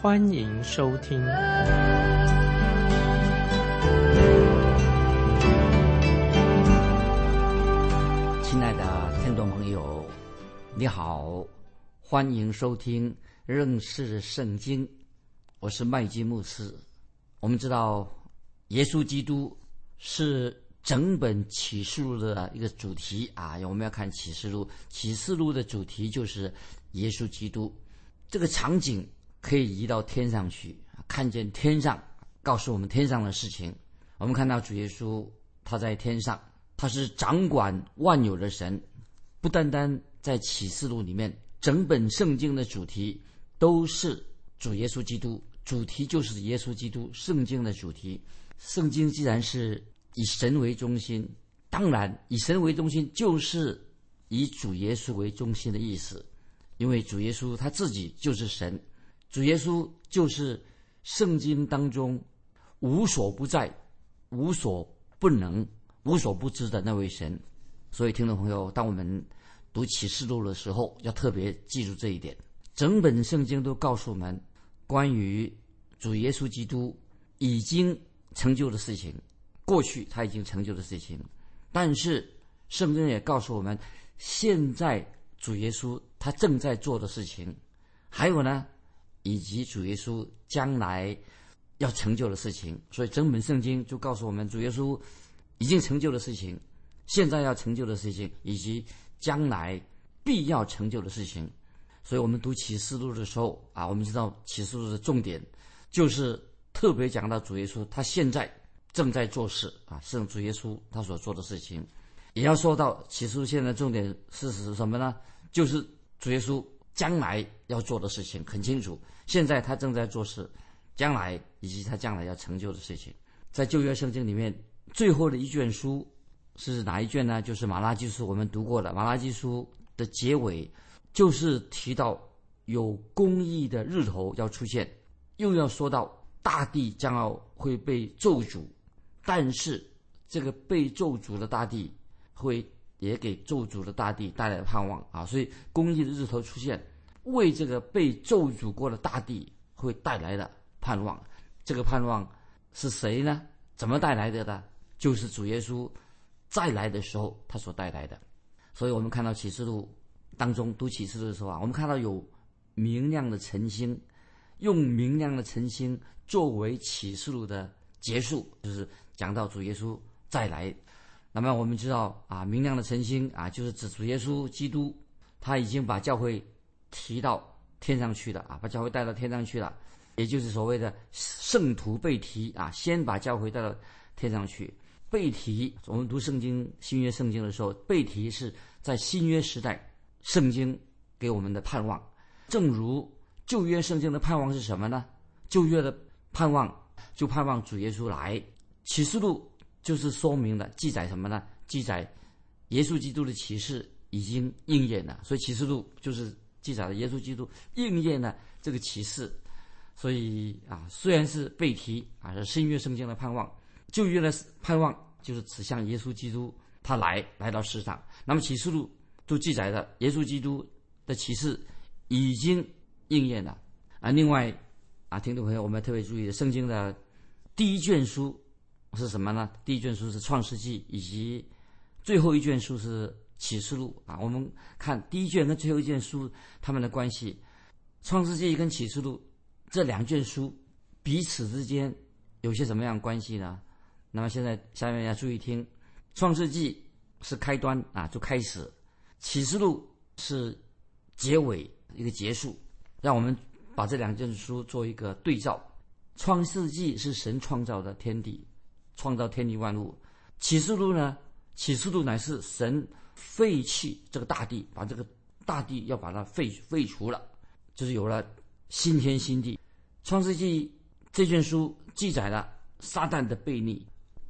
欢迎收听。亲爱的听众朋友，你好，欢迎收听认识圣经，我是麦基牧师。我们知道，耶稣基督是。整本启示录的一个主题啊，我们要看启示录。启示录的主题就是耶稣基督。这个场景可以移到天上去，看见天上，告诉我们天上的事情。我们看到主耶稣他在天上，他是掌管万有的神。不单单在启示录里面，整本圣经的主题都是主耶稣基督，主题就是耶稣基督。圣经的主题，圣经既然是。以神为中心，当然以神为中心就是以主耶稣为中心的意思，因为主耶稣他自己就是神，主耶稣就是圣经当中无所不在、无所不能、无所不知的那位神。所以，听众朋友，当我们读启示录的时候，要特别记住这一点。整本圣经都告诉我们关于主耶稣基督已经成就的事情。过去他已经成就的事情，但是圣经也告诉我们，现在主耶稣他正在做的事情，还有呢，以及主耶稣将来要成就的事情。所以整本圣经就告诉我们，主耶稣已经成就的事情，现在要成就的事情，以及将来必要成就的事情。所以我们读启示录的时候啊，我们知道启示录的重点就是特别讲到主耶稣他现在。正在做事啊，圣主耶稣他所做的事情，也要说到启示录现在重点是是什么呢？就是主耶稣将来要做的事情很清楚。现在他正在做事，将来以及他将来要成就的事情，在旧约圣经里面最后的一卷书是哪一卷呢？就是马拉基书，我们读过了。马拉基书的结尾就是提到有公义的日头要出现，又要说到大地将要会被咒诅。但是，这个被咒诅的大地，会也给咒诅的大地带来盼望啊！所以，公义的日头出现，为这个被咒诅过的大地会带来的盼望。这个盼望是谁呢？怎么带来的呢？就是主耶稣再来的时候他所带来的。所以我们看到启示录当中读启示录的时候啊，我们看到有明亮的晨星，用明亮的晨星作为启示录的结束，就是。讲到主耶稣再来，那么我们知道啊，明亮的晨星啊，就是指主耶稣基督，他已经把教会提到天上去了啊，把教会带到天上去了，也就是所谓的圣徒被提啊，先把教会带到天上去。被提，我们读圣经新约圣经的时候，被提是在新约时代圣经给我们的盼望，正如旧约圣经的盼望是什么呢？旧约的盼望就盼望主耶稣来。启示录就是说明了记载什么呢？记载耶稣基督的启示已经应验了，所以启示录就是记载了耶稣基督应验了这个启示。所以啊，虽然是被提啊，是新约圣经的盼望，旧约的盼望就是指向耶稣基督他来来到世上。那么启示录都记载了耶稣基督的启示已经应验了啊。另外啊，听众朋友，我们要特别注意圣经的第一卷书。是什么呢？第一卷书是《创世纪》，以及最后一卷书是《启示录》啊。我们看第一卷跟最后一卷书它们的关系，《创世纪》跟《启示录》这两卷书彼此之间有些什么样关系呢？那么现在下面要注意听，《创世纪》是开端啊，就开始；《启示录》是结尾一个结束。让我们把这两卷书做一个对照，《创世纪》是神创造的天地。创造天地万物，启示录呢？启示录乃是神废弃这个大地，把这个大地要把它废废除了，就是有了新天新地。创世纪这卷书记载了撒旦的悖逆，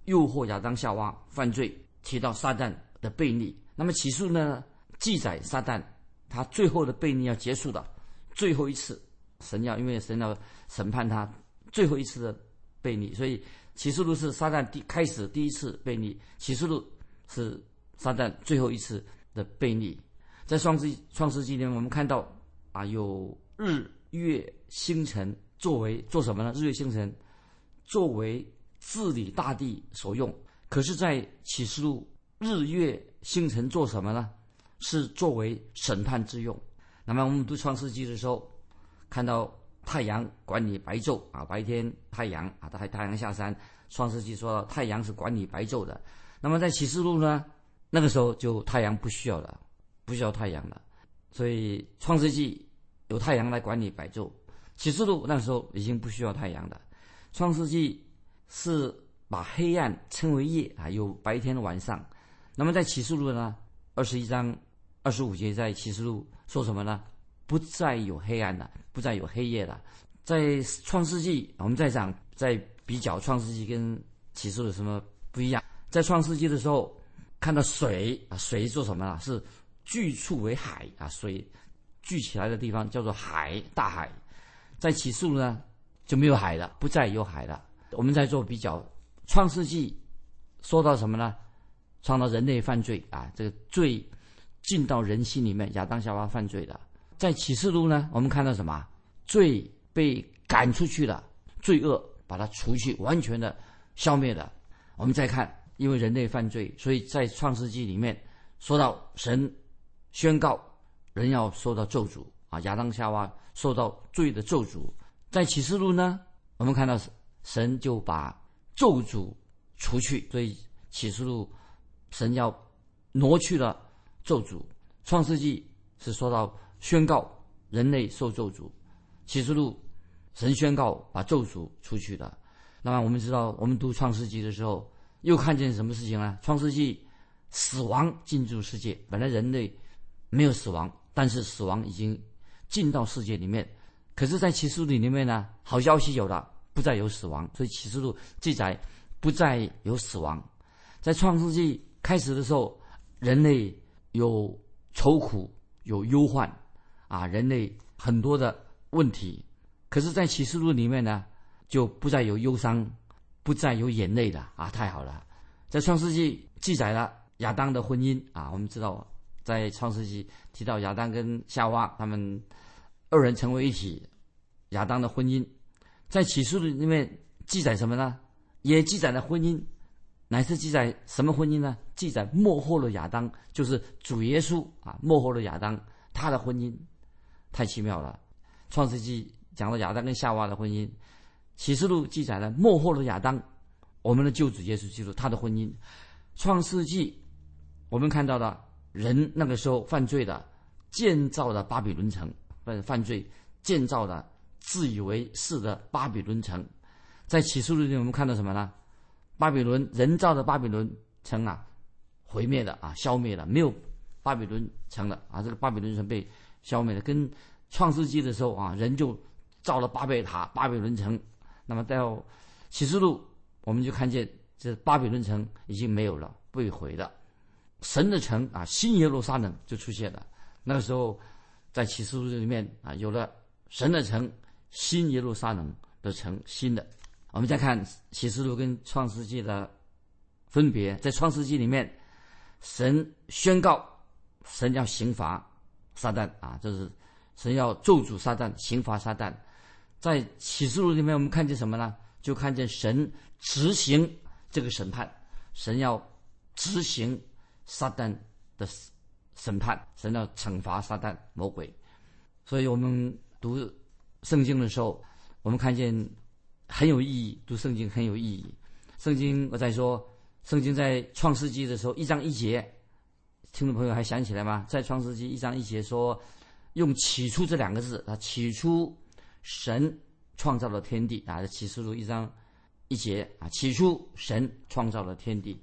诱惑亚当夏娃犯罪，提到撒旦的悖逆。那么启示录呢，记载撒旦他最后的悖逆要结束的，最后一次，神要因为神要审判他最后一次的悖逆，所以启示录是撒旦第开始第一次悖逆，启示录是撒旦最后一次的悖逆。在创世创世纪里面，我们看到啊，有日月星辰作为做什么呢？日月星辰作为治理大地所用。可是，在启示录，日月星辰做什么呢？是作为审判之用。那么，我们读创世纪的时候，看到太阳管理白昼啊，白天太阳啊，太太阳下山。创世纪说太阳是管理白昼的。那么，在启示录呢，那个时候就太阳不需要了。不需要太阳了，所以创世纪由太阳来管理白昼。启示录那时候已经不需要太阳了。创世纪是把黑暗称为夜啊，有白天晚上。那么在启示录呢，二十一章二十五节在启示录说什么呢？不再有黑暗了，不再有黑夜了。在创世纪，我们在讲在比较创世纪跟启示录什么不一样？在创世纪的时候看到水啊，水做什么了？是聚处为海啊，水聚起来的地方叫做海，大海。在启示录呢就没有海了，不再有海了。我们在做比较，创世纪说到什么呢？创造人类犯罪啊，这个罪进到人心里面，亚当夏娃犯罪的。在启示录呢，我们看到什么？罪被赶出去了，罪恶把它除去，完全的消灭了。我们再看，因为人类犯罪，所以在创世纪里面说到神。宣告人要受到咒诅啊！亚当夏娃受到罪的咒诅，在启示录呢，我们看到神就把咒诅除去，所以启示录神要挪去了咒诅。创世纪是说到宣告人类受咒诅，启示录神宣告把咒诅出去的。那么我们知道，我们读创世纪的时候，又看见什么事情呢？创世纪死亡进入世界，本来人类。没有死亡，但是死亡已经进到世界里面。可是，在启示录里面呢，好消息有了，不再有死亡。所以启示录记载不再有死亡。在创世纪开始的时候，人类有愁苦，有忧患，啊，人类很多的问题。可是，在启示录里面呢，就不再有忧伤，不再有眼泪了，啊，太好了。在创世纪记载了亚当的婚姻，啊，我们知道。在创世纪提到亚当跟夏娃他们二人成为一体，亚当的婚姻，在启示录里面记载什么呢？也记载了婚姻，乃是记载什么婚姻呢？记载幕后的亚当，就是主耶稣啊，幕后的亚当他的婚姻，太奇妙了。创世纪讲了亚当跟夏娃的婚姻，启示录记载了幕后的亚当，我们的救主耶稣基督他的婚姻。创世纪我们看到的。人那个时候犯罪的，建造的巴比伦城，犯犯罪建造的自以为是的巴比伦城，在启示录里我们看到什么呢？巴比伦人造的巴比伦城啊，毁灭的啊，消灭了，没有巴比伦城了啊，这个巴比伦城被消灭了。跟创世纪的时候啊，人就造了巴贝塔、巴比伦城，那么到启示录我们就看见这巴比伦城已经没有了，被毁了。神的城啊，新耶路撒冷就出现了。那个时候，在启示录里面啊，有了神的城，新耶路撒冷的城，新的。我们再看启示录跟创世纪的分别，在创世纪里面，神宣告神要刑罚撒旦啊，这是神要咒诅撒旦，刑罚撒旦。在启示录里面，我们看见什么呢？就看见神执行这个审判，神要执行。撒旦的审判，神要惩罚撒旦魔鬼，所以我们读圣经的时候，我们看见很有意义。读圣经很有意义。圣经我在说，圣经在创世纪的时候一章一节，听众朋友还想起来吗？在创世纪一章一节说，用起初这两个字啊，起初神创造了天地啊，启示录一章一节啊，起初神创造了天地，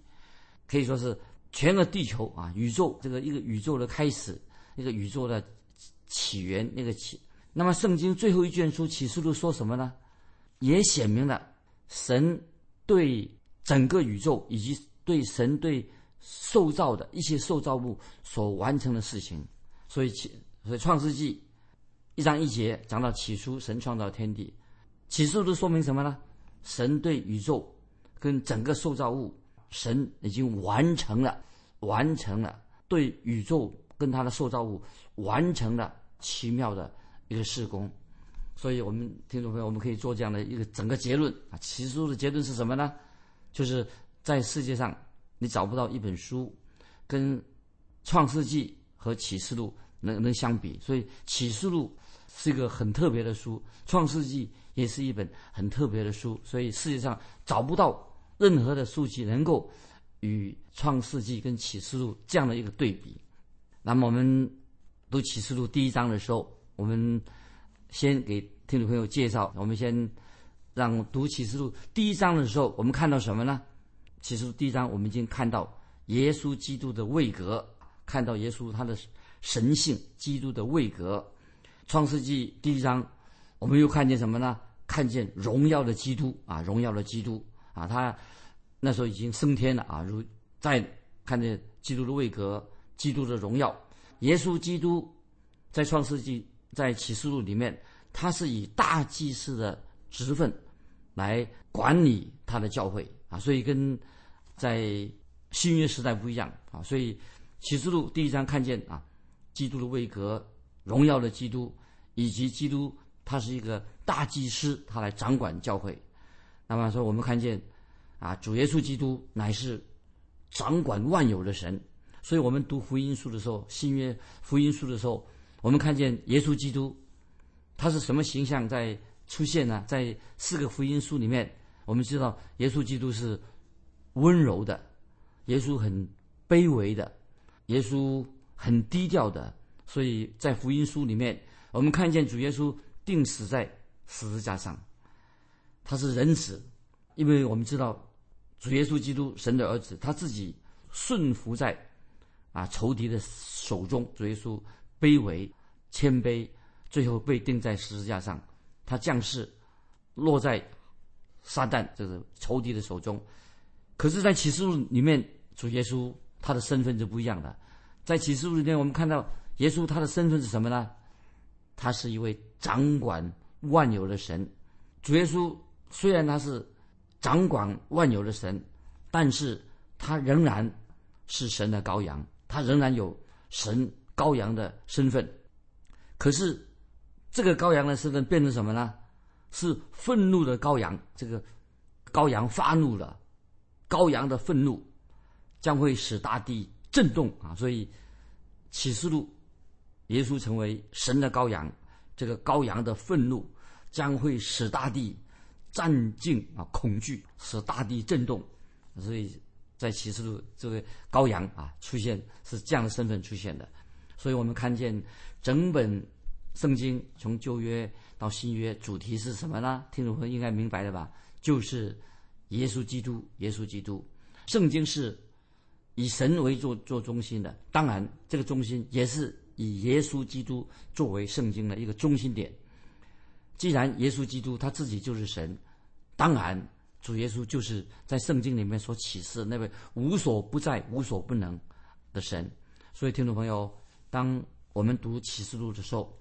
可以说是。全个地球啊，宇宙这个一个宇宙的开始，一个宇宙的起源，那个起。那么圣经最后一卷书启示录说什么呢？也显明了神对整个宇宙以及对神对受造的一些受造物所完成的事情。所以，起所以创世纪一章一节讲到起初神创造天地，起初都说明什么呢？神对宇宙跟整个受造物，神已经完成了，完成了对宇宙跟他的受造物完成了奇妙的一个施工。所以我们听众朋友，我们可以做这样的一个整个结论啊。起初的结论是什么呢？就是在世界上你找不到一本书跟创世纪和启示录能能相比。所以启示录是一个很特别的书，创世纪也是一本很特别的书。所以世界上找不到任何的书籍能够与创世纪跟启示录这样的一个对比。那么我们读启示录第一章的时候，我们。先给听众朋友介绍，我们先让读启示录第一章的时候，我们看到什么呢？启示录第一章，我们已经看到耶稣基督的位格，看到耶稣他的神性，基督的位格。创世纪第一章，我们又看见什么呢？看见荣耀的基督啊，荣耀的基督啊，他那时候已经升天了啊。如在看见基督的位格，基督的荣耀，耶稣基督在创世纪。在启示录里面，他是以大祭司的职分来管理他的教会啊，所以跟在新约时代不一样啊。所以启示录第一章看见啊，基督的位格、荣耀的基督，以及基督他是一个大祭司，他来掌管教会。那么说，我们看见啊，主耶稣基督乃是掌管万有的神。所以我们读福音书的时候，新约福音书的时候。我们看见耶稣基督，他是什么形象在出现呢？在四个福音书里面，我们知道耶稣基督是温柔的，耶稣很卑微的，耶稣很低调的。所以在福音书里面，我们看见主耶稣定死在十字架上，他是仁慈，因为我们知道主耶稣基督神的儿子，他自己顺服在啊仇敌的手中，主耶稣。卑微、谦卑，最后被钉在十字架上。他降世，落在撒旦这个仇敌的手中。可是，在启示录里面，主耶稣他的身份是不一样的。在启示录里面，我们看到耶稣他的身份是什么呢？他是一位掌管万有的神。主耶稣虽然他是掌管万有的神，但是他仍然是神的羔羊，他仍然有神。羔羊的身份，可是这个羔羊的身份变成什么呢？是愤怒的羔羊。这个羔羊发怒了，羔羊的愤怒将会使大地震动啊！所以启示录，耶稣成为神的羔羊，这个羔羊的愤怒将会使大地战静啊，恐惧，使大地震动。所以在启示录，这个羔羊啊出现是这样的身份出现的。所以我们看见整本圣经从旧约到新约，主题是什么呢？听众朋友应该明白的吧？就是耶稣基督，耶稣基督。圣经是以神为做做中心的，当然这个中心也是以耶稣基督作为圣经的一个中心点。既然耶稣基督他自己就是神，当然主耶稣就是在圣经里面所启示那位无所不在、无所不能的神。所以听众朋友。当我们读启示录的时候，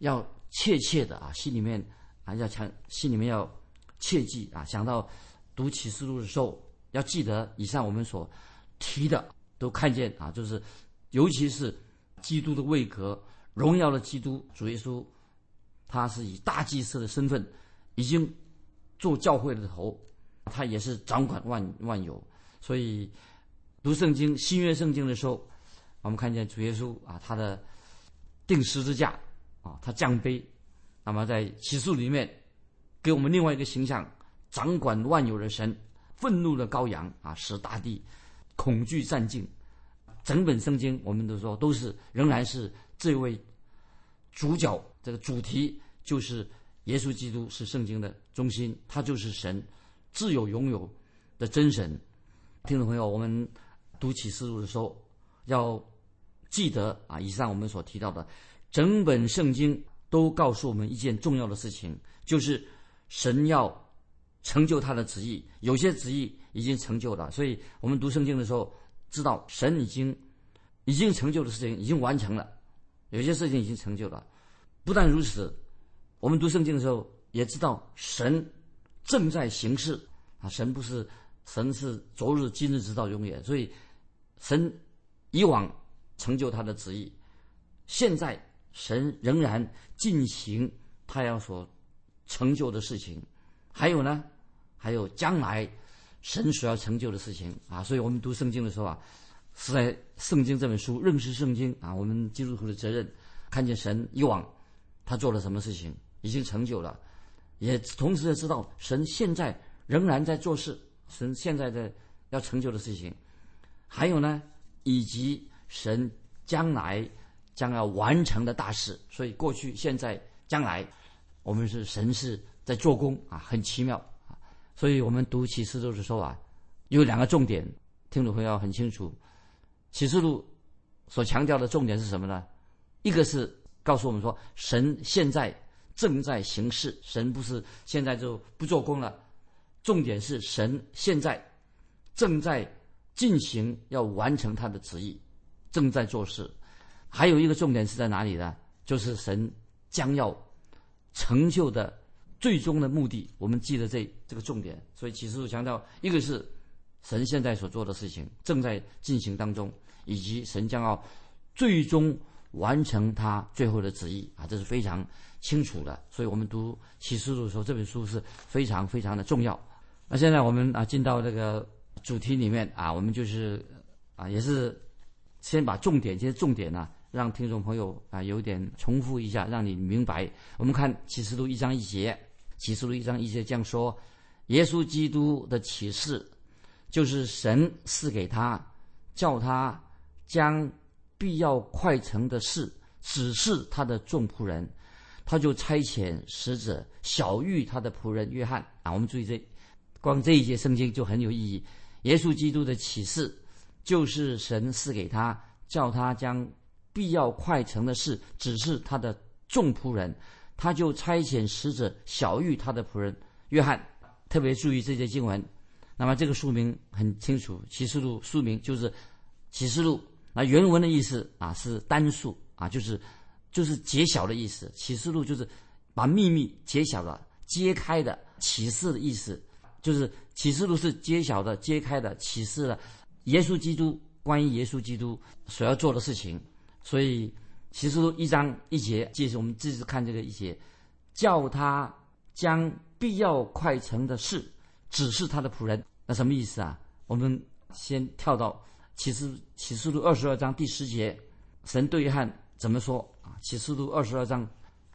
要切切的啊，心里面啊要强，心里面要切记啊，想到读启示录的时候，要记得以上我们所提的，都看见啊，就是尤其是基督的位格，荣耀的基督主耶稣，他是以大祭司的身份，已经做教会的头，他也是掌管万万有，所以读圣经新约圣经的时候。我们看见主耶稣啊，他的定十字架啊，他降杯。那么在启示里面，给我们另外一个形象：掌管万有的神，愤怒的羔羊啊，使大地恐惧战尽。整本圣经，我们都说都是仍然是这位主角，这个主题就是耶稣基督是圣经的中心，他就是神，自有拥有的真神。听众朋友，我们读启示录的时候。要记得啊，以上我们所提到的整本圣经都告诉我们一件重要的事情，就是神要成就他的旨意，有些旨意已经成就了，所以我们读圣经的时候知道神已经已经成就的事情已经完成了，有些事情已经成就了。不但如此，我们读圣经的时候也知道神正在行事啊，神不是神是昨日今日直到永远，所以神以往成就他的旨意，现在神仍然进行他要所成就的事情，还有呢，还有将来神所要成就的事情啊，所以我们读圣经的时候啊，是在圣经这本书认识圣经啊，我们基督徒的责任，看见神以往他做了什么事情，已经成就了，也同时也知道神现在仍然在做事，神现在的要成就的事情，还有呢，以及神将来将要完成的大事，所以过去、现在、将来，我们是神是在做工啊，很奇妙。所以我们读启示录的时候啊，有两个重点，听众朋友很清楚。启示录所强调的重点是什么呢？一个是告诉我们说，神现在正在行事，神不是现在就不做工了。重点是神现在正在进行，要完成他的旨意，正在做事。还有一个重点是在哪里呢？就是神将要成就的最终的目的。我们记得这这个重点。所以启示录强调，一个是神现在所做的事情正在进行当中，以及神将要最终完成他最后的旨意啊，这是非常清楚的。所以我们读启示录的时候，这本书是非常非常的重要。那现在我们啊进到这个主题里面啊，我们就是啊也是先把重点，这些重点呢。让听众朋友啊有点重复一下，让你明白。我们看启示录一章一节，启示录一章一节这样说：耶稣基督的启示，就是神赐给他，叫他将必要快成的事指示他的众仆人，他就差遣使者小玉他的仆人约翰啊。我们注意这，光这一节圣经就很有意义。耶稣基督的启示，就是神赐给他，叫他将。必要快成的事，只是他的众仆人，他就差遣使者小玉他的仆人约翰。特别注意这些经文。那么这个书名很清楚，《启示录》书名就是《启示录》。那原文的意思啊是单数啊，就是就是揭晓的意思。《启示录》就是把秘密揭晓了、揭开的启示的意思，就是《启示录》是揭晓的、揭开的启示了耶稣基督关于耶稣基督所要做的事情。所以，启示录一章一节，即是我们继续看这个一节，叫他将必要快成的事指示他的仆人。那什么意思啊？我们先跳到启示启示录二十二章第十节，神对约翰怎么说啊？启示录二十二章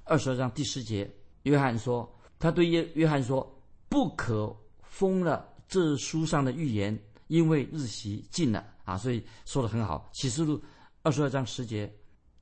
二十二章第十节，约翰说，他对约约翰说，不可封了这书上的预言，因为日期近了啊。所以说的很好，启示录。二十二章十节，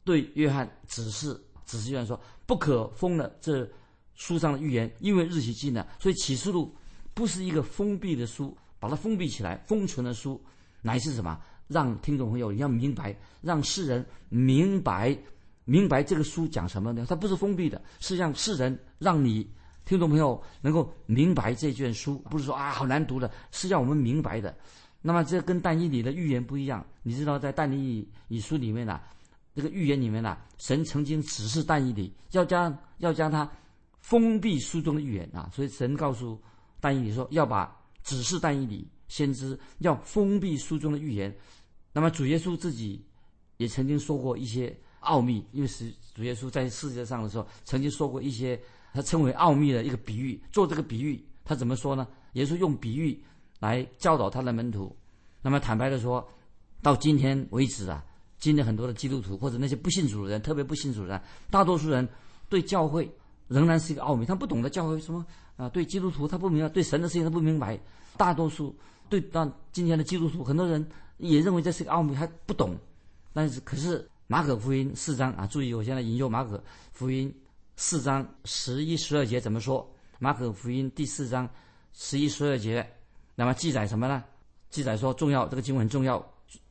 对约翰指示，指示约翰说：“不可封了这书上的预言，因为日期近了。”所以启示录不是一个封闭的书，把它封闭起来、封存的书，乃是什么？让听众朋友你要明白，让世人明白，明白这个书讲什么呢？它不是封闭的，是让世人让你听众朋友能够明白这卷书，不是说啊好难读的，是让我们明白的。那么这跟但以里的预言不一样，你知道在但以理书里面呢，这个预言里面呢，神曾经指示但以理要将要将他封闭书中的预言啊，所以神告诉但以理说要把指示但以理先知要封闭书中的预言。那么主耶稣自己也曾经说过一些奥秘，因为是主耶稣在世界上的时候曾经说过一些他称为奥秘的一个比喻。做这个比喻，他怎么说呢？耶稣用比喻。来教导他的门徒，那么坦白的说，到今天为止啊，今天很多的基督徒或者那些不信主的人，特别不信主的人，大多数人对教会仍然是一个奥秘，他不懂得教会什么啊，对基督徒他不明白，对神的事情他不明白。大多数对到今天的基督徒，很多人也认为这是个奥秘，还不懂。但是可是马可福音四章啊，注意我现在引用马可福音四章十一十二节怎么说？马可福音第四章十一十二节。那么记载什么呢？记载说重要，这个经文很重要。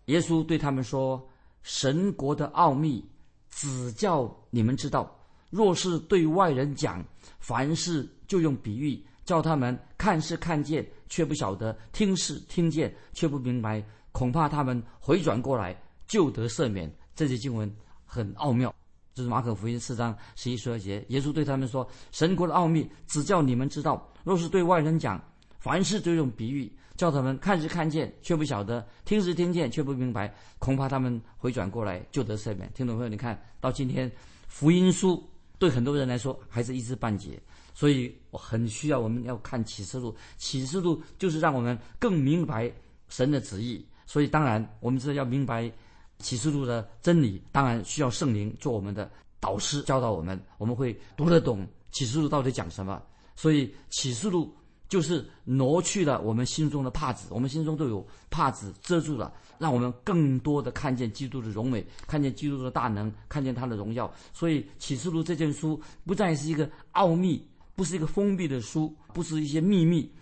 耶稣对他们说：“神国的奥秘，只叫你们知道，若是对外人讲，凡事就用比喻，叫他们看是看见，却不晓得；听是听见，却不明白。恐怕他们回转过来，就得赦免。这些经文很奥妙，这是马可福音四章十一十二节。耶稣对他们说：“神国的奥秘，只叫你们知道；若是对外人讲，凡事就用比喻，叫他们看是看见，却不晓得；听是听见，却不明白。恐怕他们回转过来，就得赦免。”听众朋友，你看到今天福音书对很多人来说还是一知半解，所以我很需要我们要看启示录。启示录就是让我们更明白神的旨意。所以当然，我们是要明白。启示录的真理当然需要圣灵做我们的导师，教导我们，我们会读得懂启示录到底讲什么。所以启示录就是挪去了我们心中的帕子，我们心中都有帕子遮住了，让我们更多的看见基督的荣美，看见基督的大能，看见他的荣耀。所以启示录这件书不再是一个奥秘，不是一个封闭的书，不是一些秘密，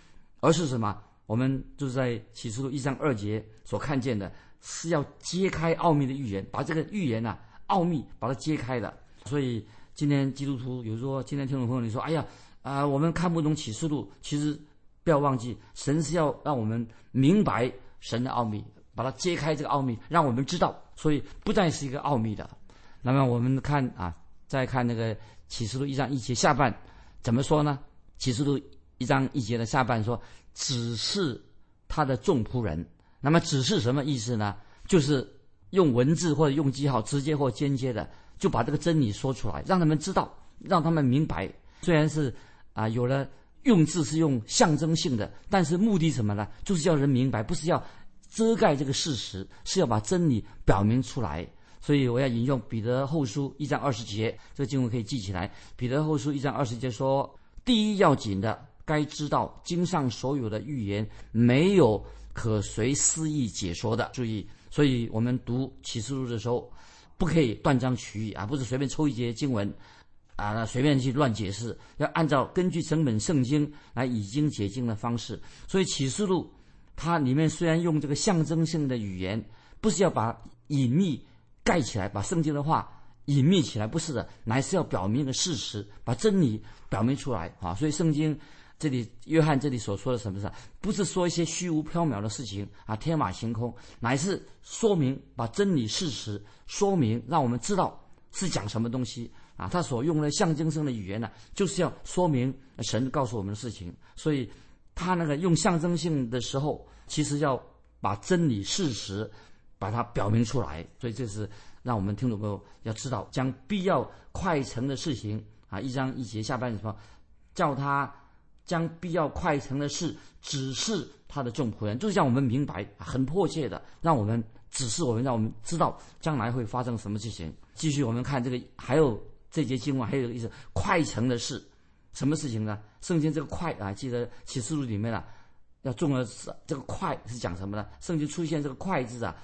而是什么？我们就是在启示录一章二节所看见的。是要揭开奥秘的预言，把这个预言呐奥秘把它揭开的。所以今天基督徒，有时候今天听众朋友你说，哎呀啊，我们看不懂启示录，其实不要忘记，神是要让我们明白神的奥秘，把它揭开这个奥秘，让我们知道。所以不再是一个奥秘的。那么我们看啊，再看那个启示录一章一节下半怎么说呢？启示录一章一节的下半说，只是他的众仆人。那么只是什么意思呢？就是用文字或者用记号，直接或间接的就把这个真理说出来，让他们知道，让他们明白。虽然是啊，有了用字是用象征性的，但是目的什么呢？就是叫人明白，不是要遮盖这个事实，是要把真理表明出来。所以我要引用彼得后书一章二十节，这个经文可以记起来。彼得后书一章二十节说：“第一要紧的，该知道经上所有的预言没有。”可随私意解说的，注意，所以我们读启示录的时候，不可以断章取义啊，不是随便抽一节经文，啊，那随便去乱解释，要按照根据整本圣经来已经解经的方式。所以启示录它里面虽然用这个象征性的语言，不是要把隐秘盖起来，把圣经的话隐秘起来，不是的，乃是要表明个事实，把真理表明出来啊。所以圣经。这里约翰这里所说的什么是？不是说一些虚无缥缈的事情啊，天马行空，乃是说明把真理事实说明，让我们知道是讲什么东西啊。他所用的象征性的语言呢，就是要说明神告诉我们的事情。所以，他那个用象征性的时候，其实要把真理事实把它表明出来。所以，这是让我们听众朋友要知道，将必要快成的事情啊，一章一节下半说，叫他。将必要快成的事指示他的众仆人，就是让我们明白，很迫切的，让我们指示我们，让我们知道将来会发生什么事情。继续，我们看这个，还有这节经文，还有一个意思，快成的事，什么事情呢？圣经这个快啊，记得启示录里面啊，要重要是这个快是讲什么呢？圣经出现这个快字啊，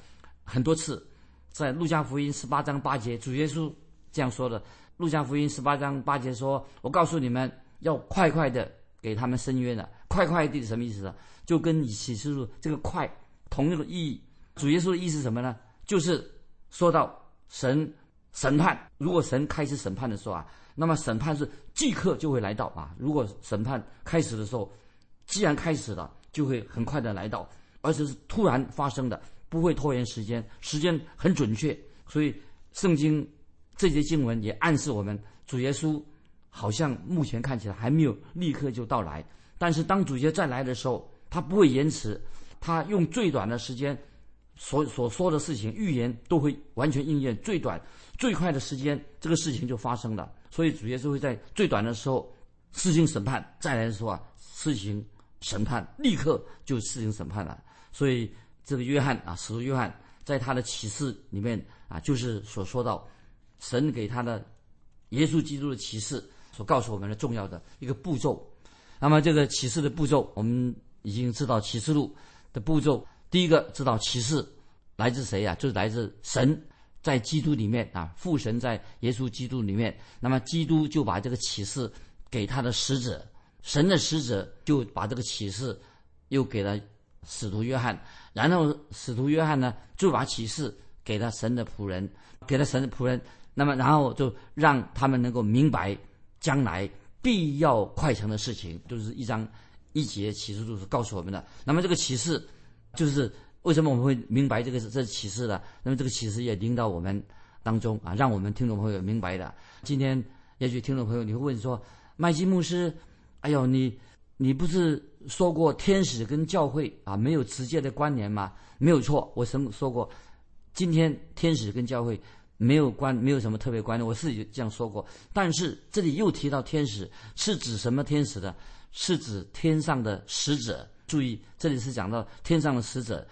很多次，在路加福音十八章八节，主耶稣这样说的。路加福音十八章八节说：“我告诉你们，要快快的。”给他们申冤了，快快地什么意思啊？就跟你启示录这个快同样的意义。主耶稣的意思什么呢？就是说到神审判，如果神开始审判的时候啊，那么审判是即刻就会来到啊。如果审判开始的时候，既然开始了，就会很快的来到，而且是突然发生的，不会拖延时间，时间很准确。所以圣经这节经文也暗示我们，主耶稣。好像目前看起来还没有立刻就到来，但是当主角再来的时候，他不会延迟，他用最短的时间，所所说的事情预言都会完全应验，最短最快的时间，这个事情就发生了。所以主耶稣会在最短的时候施行审判，再来的时候啊施行审判，立刻就施行审判了。所以这个约翰啊，使徒约翰在他的启示里面啊，就是所说到神给他的耶稣基督的启示。所告诉我们的重要的一个步骤，那么这个启示的步骤，我们已经知道启示录的步骤。第一个知道启示来自谁呀？就是来自神，在基督里面啊，父神在耶稣基督里面。那么基督就把这个启示给他的使者，神的使者就把这个启示又给了使徒约翰，然后使徒约翰呢就把启示给了神的仆人，给了神的仆人那么然后就让他们能够明白将来必要快成的事情，就是一章一节启示录是告诉我们的。那么这个启示就是为什么我们会明白这个这启示的？那么这个启示也领导我们当中啊，让我们听众朋友明白的。今天也许听众朋友你会问说，麦基牧师，哎呦你你不是说过天使跟教会啊没有直接的关联吗？没有错，我什么说过？今天天使跟教会没有关，没有什么特别关联。我自己这样说过，但是这里又提到天使，是指什么天使的？是指天上的使者。注意，这里是讲到天上的使者，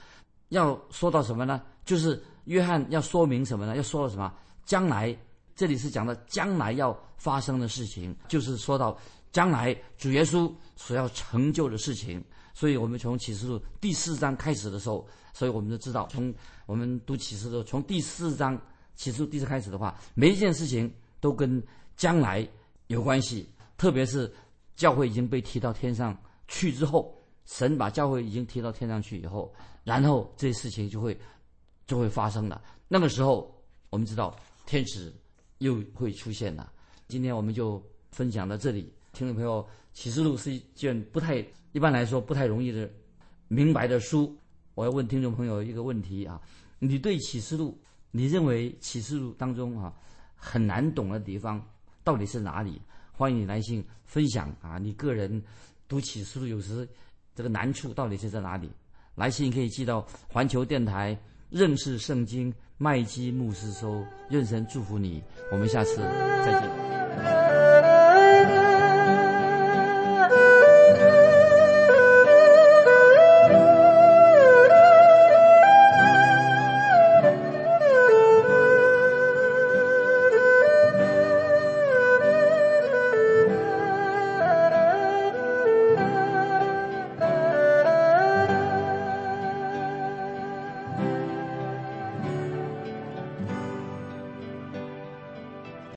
要说到什么呢？就是约翰要说明什么呢？要说到什么？将来，这里是讲到将来要发生的事情，就是说到将来主耶稣所要成就的事情。所以我们从启示录第四章开始的时候，所以我们就知道，从我们读启示录从第四章启示录第四开始的话，每一件事情都跟将来有关系。特别是教会已经被提到天上去之后，神把教会已经提到天上去以后，然后这些事情就会就会发生了。那个时候，我们知道天使又会出现了。今天我们就分享到这里，听众朋友，启示录是一件不太。一般来说不太容易的明白的书，我要问听众朋友一个问题啊：你对启示录，你认为启示录当中啊很难懂的地方到底是哪里？欢迎你来信分享啊，你个人读启示录有时这个难处到底是在哪里？来信可以寄到环球电台认识圣经麦基牧师收，认神祝福你，我们下次再见。